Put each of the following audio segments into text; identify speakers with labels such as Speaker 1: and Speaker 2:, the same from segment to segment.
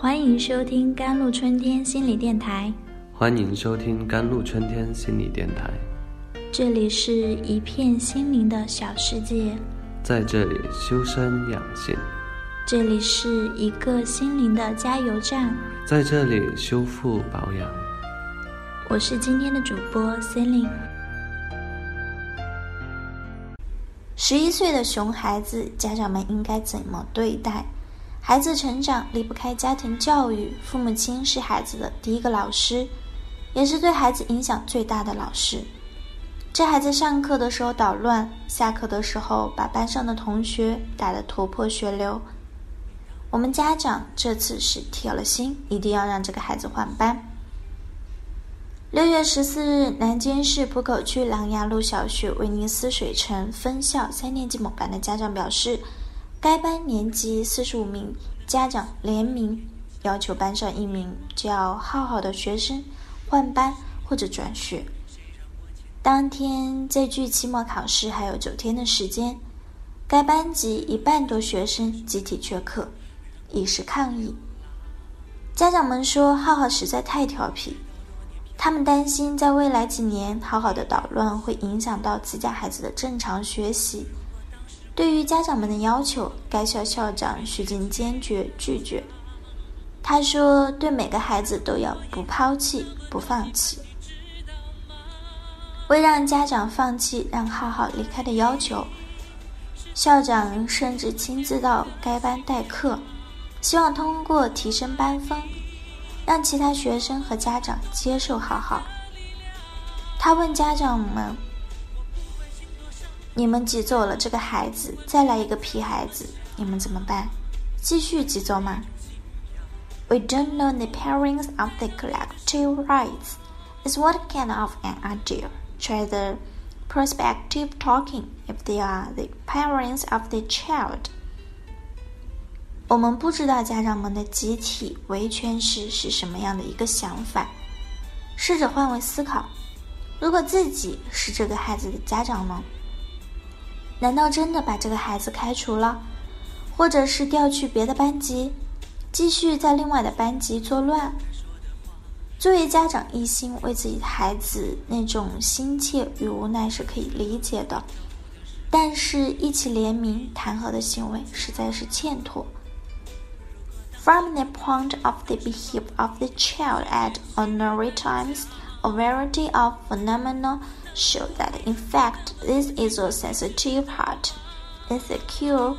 Speaker 1: 欢迎收听甘露春天心理电台。
Speaker 2: 欢迎收听甘露春天心理电台。
Speaker 1: 这里是一片心灵的小世界，
Speaker 2: 在这里修身养性，
Speaker 1: 这里是一个心灵的加油站，
Speaker 2: 在这里修复保养。
Speaker 1: 我是今天的主播 Celine。十一岁的熊孩子，家长们应该怎么对待？孩子成长离不开家庭教育，父母亲是孩子的第一个老师，也是对孩子影响最大的老师。这孩子上课的时候捣乱，下课的时候把班上的同学打得头破血流。我们家长这次是铁了心，一定要让这个孩子换班。六月十四日，南京市浦口区琅琊路小学威尼斯水城分校三年级某班的家长表示。该班年级四十五名家长联名要求班上一名叫浩浩的学生换班或者转学。当天在距期末考试还有九天的时间，该班级一半多学生集体缺课，以示抗议。家长们说浩浩实在太调皮，他们担心在未来几年浩浩的捣乱会影响到自家孩子的正常学习。对于家长们的要求，该校校长徐静坚决拒绝。他说：“对每个孩子都要不抛弃、不放弃。”为让家长放弃让浩浩离开的要求，校长甚至亲自到该班代课，希望通过提升班风，让其他学生和家长接受浩浩。他问家长们。你们挤走了这个孩子，再来一个屁孩子，你们怎么办？继续挤走吗？We don't know the parents of the collective rights. Is what kind of an idea? Try the prospective talking if they are the parents of the child. 我们不知道家长们的集体维权时是什么样的一个想法。试着换位思考，如果自己是这个孩子的家长呢？难道真的把这个孩子开除了，或者是调去别的班级，继续在另外的班级作乱？作为家长，一心为自己的孩子那种心切与无奈是可以理解的，但是一起联名弹劾的行为实在是欠妥。From the point of the behavior of the child at ordinary times, a variety of phenomena. show that in fact this is a sensitive heart, insecure,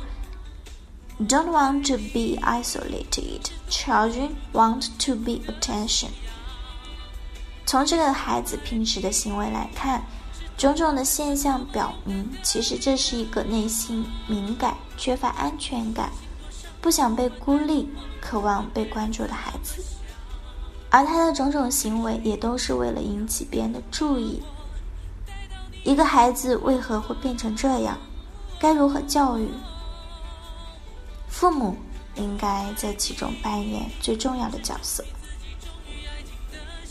Speaker 1: don't want to be isolated. Children want to be attention. 从这个孩子平时的行为来看，种种的现象表明，其实这是一个内心敏感、缺乏安全感、不想被孤立、渴望被关注的孩子。而他的种种行为也都是为了引起别人的注意。 一个孩子为何会变成这样？该如何教育？父母应该在其中扮演最重要的角色。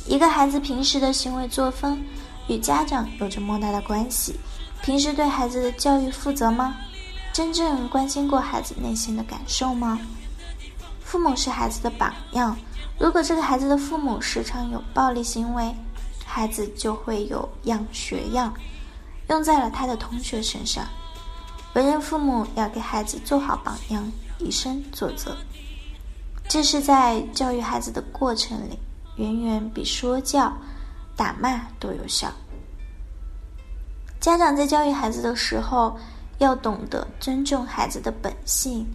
Speaker 1: 一个孩子平时的行为作风与家长有着莫大的关系。平时对孩子的教育负责吗？真正关心过孩子内心的感受吗？父母是孩子的榜样。如果这个孩子的父母时常有暴力行为，孩子就会有样学样。用在了他的同学身上。为人父母要给孩子做好榜样，以身作则。这是在教育孩子的过程里，远远比说教、打骂都有效。家长在教育孩子的时候，要懂得尊重孩子的本性。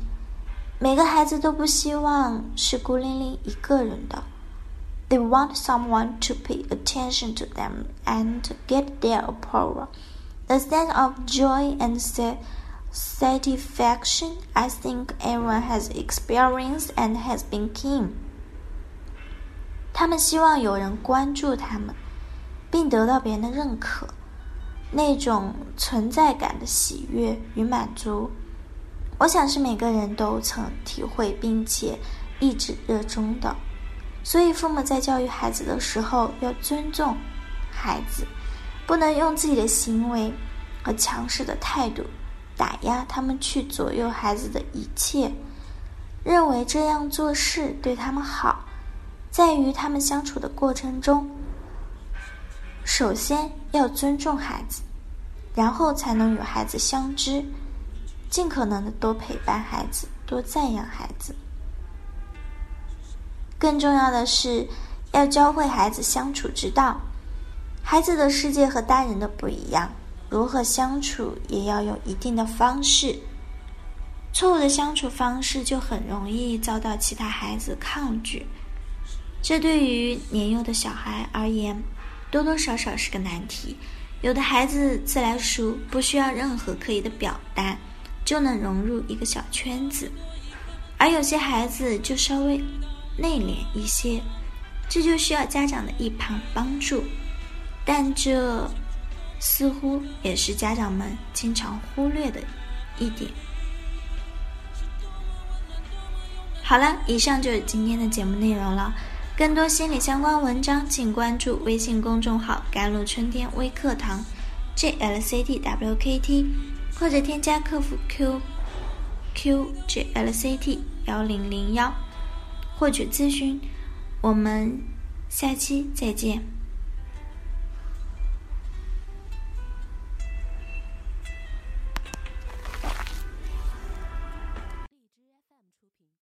Speaker 1: 每个孩子都不希望是孤零零一个人的。They want someone to pay attention to them and get their approval. The sense of joy and satisfaction I think everyone has experienced and has been keen. 他们希望有人关注他们，并得到别人的认可，那种存在感的喜悦与满足，我想是每个人都曾体会并且一直热衷的。所以，父母在教育孩子的时候要尊重孩子。不能用自己的行为和强势的态度打压他们去左右孩子的一切。认为这样做事对他们好，在于他们相处的过程中，首先要尊重孩子，然后才能与孩子相知，尽可能的多陪伴孩子，多赞扬孩子。更重要的是，要教会孩子相处之道。孩子的世界和大人的不一样，如何相处也要有一定的方式。错误的相处方式就很容易遭到其他孩子抗拒，这对于年幼的小孩而言，多多少少是个难题。有的孩子自来熟，不需要任何刻意的表达，就能融入一个小圈子；而有些孩子就稍微内敛一些，这就需要家长的一旁帮助。但这似乎也是家长们经常忽略的一点。好了，以上就是今天的节目内容了。更多心理相关文章，请关注微信公众号“甘露春天微课堂 ”（JLCTWKT），或者添加客服 QQJLCT 幺零零幺获取咨询。我们下期再见。